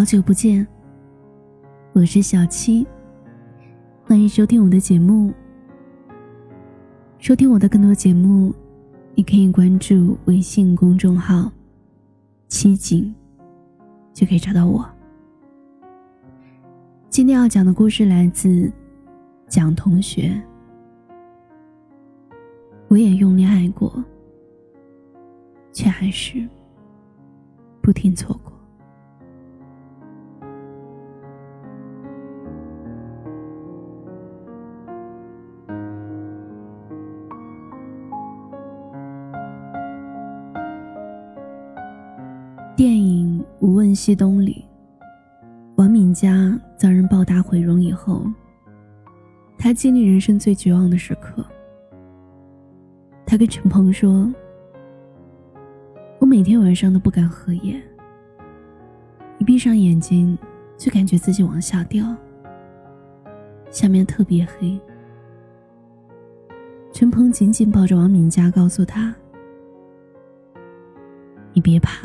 好久不见，我是小七，欢迎收听我的节目。收听我的更多节目，你可以关注微信公众号“七景”，就可以找到我。今天要讲的故事来自蒋同学。我也用力爱过，却还是不停错过。电影《无问西东》里，王敏佳遭人暴打毁容以后，他经历人生最绝望的时刻。他跟陈鹏说：“我每天晚上都不敢合眼，一闭上眼睛就感觉自己往下掉，下面特别黑。”陈鹏紧紧抱着王敏佳，告诉他：“你别怕，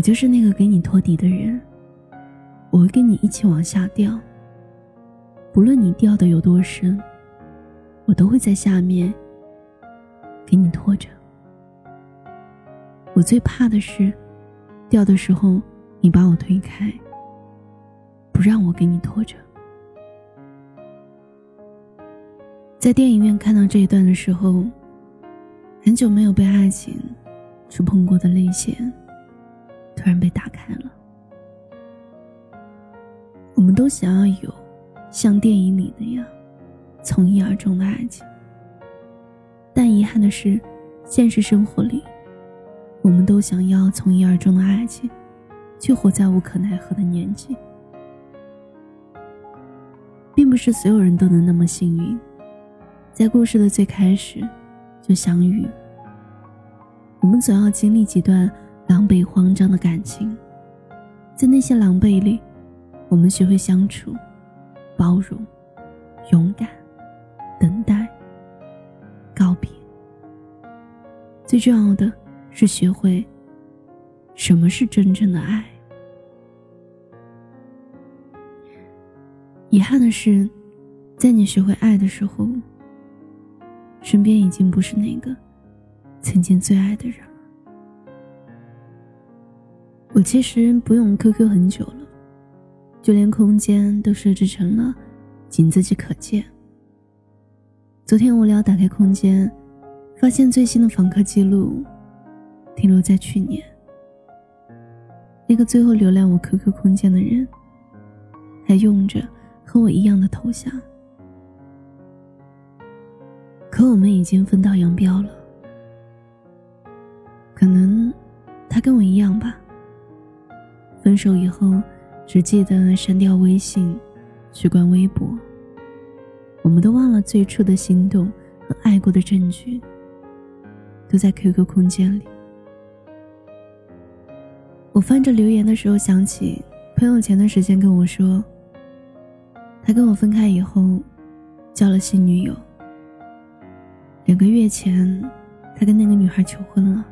我就是那个给你托底的人，我会跟你一起往下掉。不论你掉的有多深，我都会在下面。”给你拖着。我最怕的是，掉的时候你把我推开，不让我给你拖着。在电影院看到这一段的时候，很久没有被爱情触碰过的泪腺，突然被打开了。我们都想要有像电影里那样从一而终的爱情。但遗憾的是，现实生活里，我们都想要从一而终的爱情，却活在无可奈何的年纪。并不是所有人都能那么幸运，在故事的最开始就相遇。我们总要经历几段狼狈慌张的感情，在那些狼狈里，我们学会相处、包容、勇敢、等待。告别。最重要的是学会什么是真正的爱。遗憾的是，在你学会爱的时候，身边已经不是那个曾经最爱的人。我其实不用 QQ 很久了，就连空间都设置成了仅自己可见。昨天无聊打开空间，发现最新的访客记录停留在去年。那个最后浏览我 QQ 空间的人，还用着和我一样的头像。可我们已经分道扬镳了。可能他跟我一样吧。分手以后，只记得删掉微信，取关微博。我们都忘了最初的心动和爱过的证据，都在 QQ 空间里。我翻着留言的时候，想起朋友前段时间跟我说，他跟我分开以后，交了新女友。两个月前，他跟那个女孩求婚了。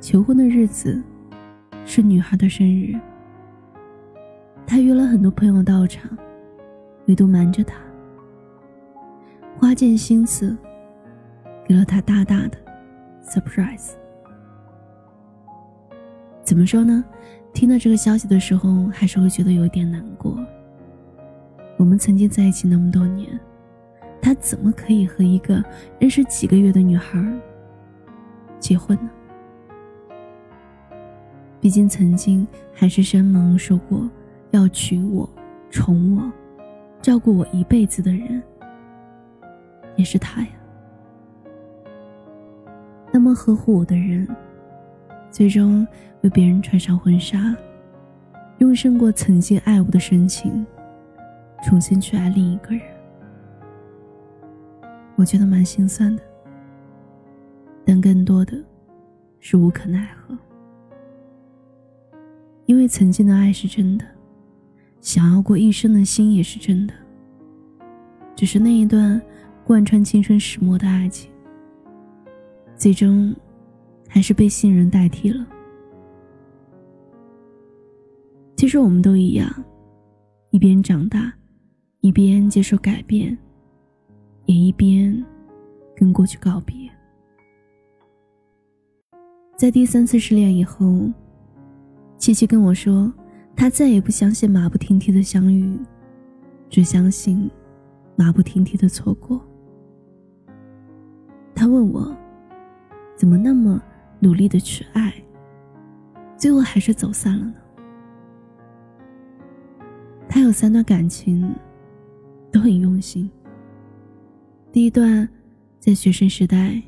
求婚的日子，是女孩的生日。他约了很多朋友到场。唯独瞒着他，花尽心思，给了他大大的 surprise。怎么说呢？听到这个消息的时候，还是会觉得有点难过。我们曾经在一起那么多年，他怎么可以和一个认识几个月的女孩结婚呢？毕竟曾经海誓山盟说过要娶我、宠我。照顾我一辈子的人，也是他呀。那么呵护我的人，最终为别人穿上婚纱，用胜过曾经爱我的深情，重新去爱另一个人。我觉得蛮心酸的，但更多的是无可奈何，因为曾经的爱是真的。想要过一生的心也是真的，只是那一段贯穿青春始末的爱情，最终还是被信任代替了。其实我们都一样，一边长大，一边接受改变，也一边跟过去告别。在第三次失恋以后，七七跟我说，她再也不相信马不停蹄的相遇，只相信马不停蹄的错过。他问我，怎么那么努力的去爱，最后还是走散了呢？他有三段感情，都很用心。第一段，在学生时代，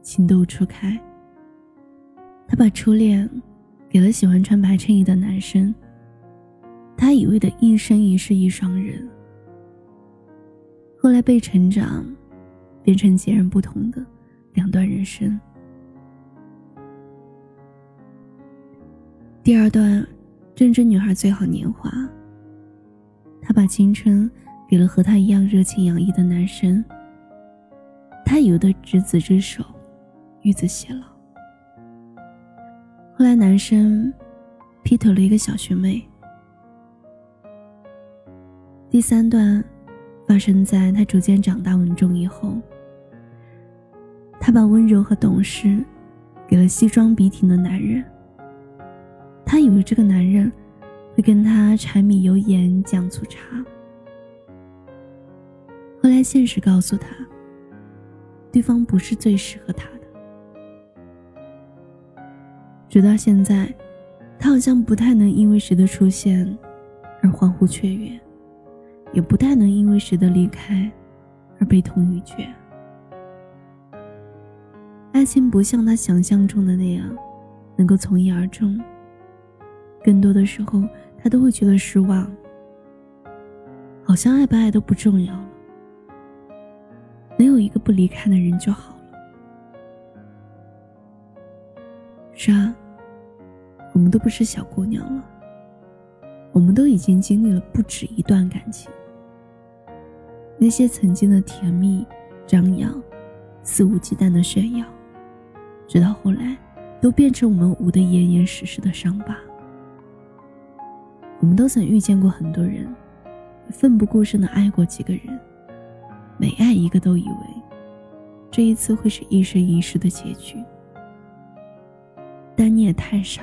情窦初开。他把初恋给了喜欢穿白衬衣的男生，他以为的一生一世一双人。后来被成长，变成截然不同的两段人生。第二段，正值女孩最好年华。他把青春给了和他一样热情洋溢的男生，他以为的执子之手，与子偕老。后来，男生劈腿了一个小学妹。第三段发生在他逐渐长大稳重以后，他把温柔和懂事给了西装笔挺的男人。他以为这个男人会跟他柴米油盐酱醋茶，后来现实告诉他，对方不是最适合他。直到现在，他好像不太能因为谁的出现而欢呼雀跃，也不太能因为谁的离开而悲痛欲绝。爱情不像他想象中的那样能够从一而终，更多的时候他都会觉得失望，好像爱不爱都不重要了，能有一个不离开的人就好了。是啊，我们都不是小姑娘了，我们都已经经历了不止一段感情。那些曾经的甜蜜、张扬、肆无忌惮的炫耀，直到后来，都变成我们捂得严严实实的伤疤。我们都曾遇见过很多人，奋不顾身的爱过几个人，每爱一个都以为，这一次会是一生一世的结局。但你也太傻，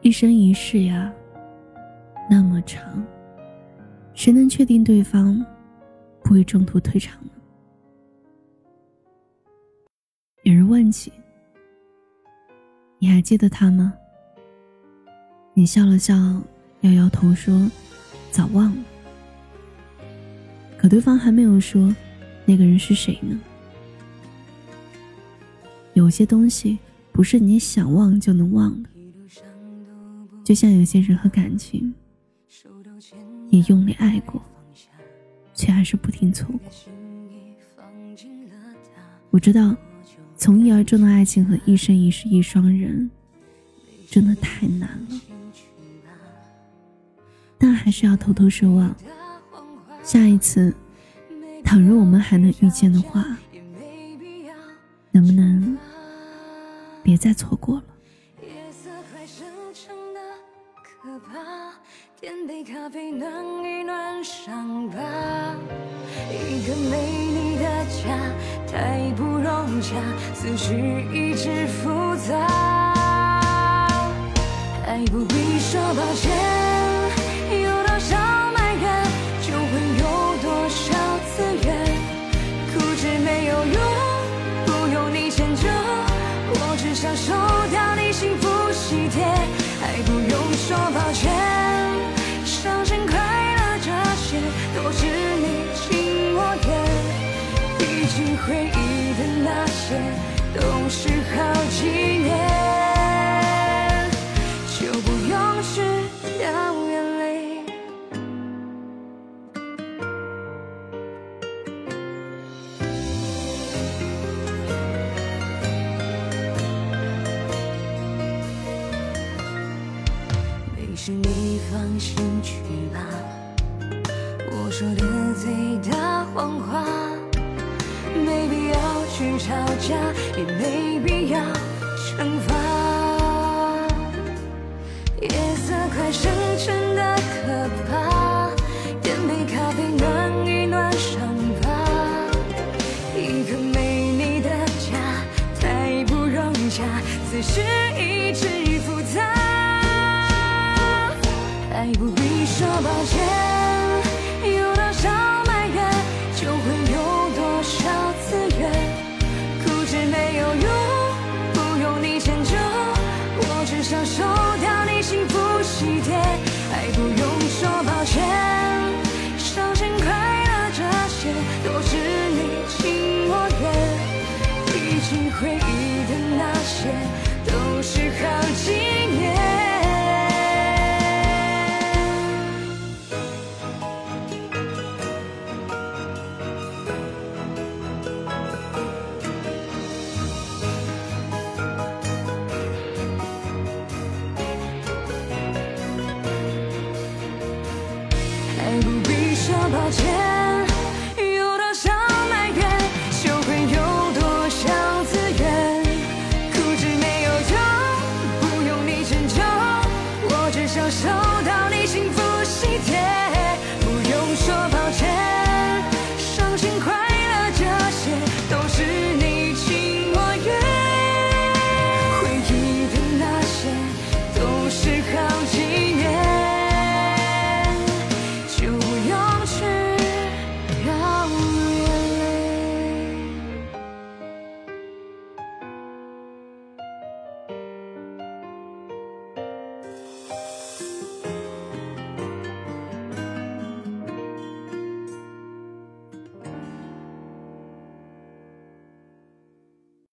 一生一世呀，那么长，谁能确定对方不会中途退场呢？有人问起，你还记得他吗？你笑了笑，摇摇头说：“早忘了。”可对方还没有说，那个人是谁呢？有些东西。不是你想忘就能忘的，就像有些人和感情，也用力爱过，却还是不停错过。我知道，从一而终的爱情和一生一世一双人，真的太难了。但还是要偷偷奢望，下一次，倘若我们还能遇见的话，能不能？别再错过了。融洽，思绪一直复杂。爱不必说抱歉，有多少埋怨，就会有多少自愿。固执没有用，不用你迁就。我只想收掉你幸福喜帖，爱不用说抱歉。伤心快乐这些，都是你情我愿。毕竟回忆些，都是好几年。就不用去掉眼泪。没事你放心去吧，我说的最大谎话，没必要去吵架，也没必要惩罚。夜色。快深沉的可怕，点杯咖啡暖一暖伤疤。一个没你的家太不融洽，此时一直复杂。爱不必说抱歉，